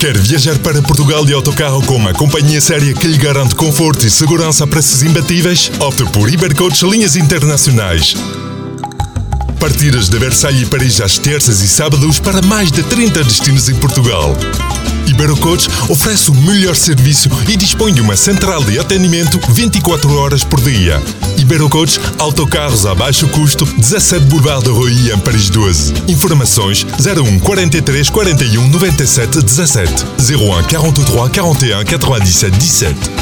Quer viajar para Portugal de autocarro com uma companhia séria que lhe garante conforto e segurança a preços imbatíveis? Opte por Ibercoach Linhas Internacionais. Partidas de Versalhes e Paris às terças e sábados para mais de 30 destinos em Portugal. Iberocoach oferece o melhor serviço e dispõe de uma central de atendimento 24 horas por dia. Iberocoach, autocarros a baixo custo, 17 Boulevard de Rui, em Paris 12. Informações 01 43 41 97 17 01 43 41 97 17.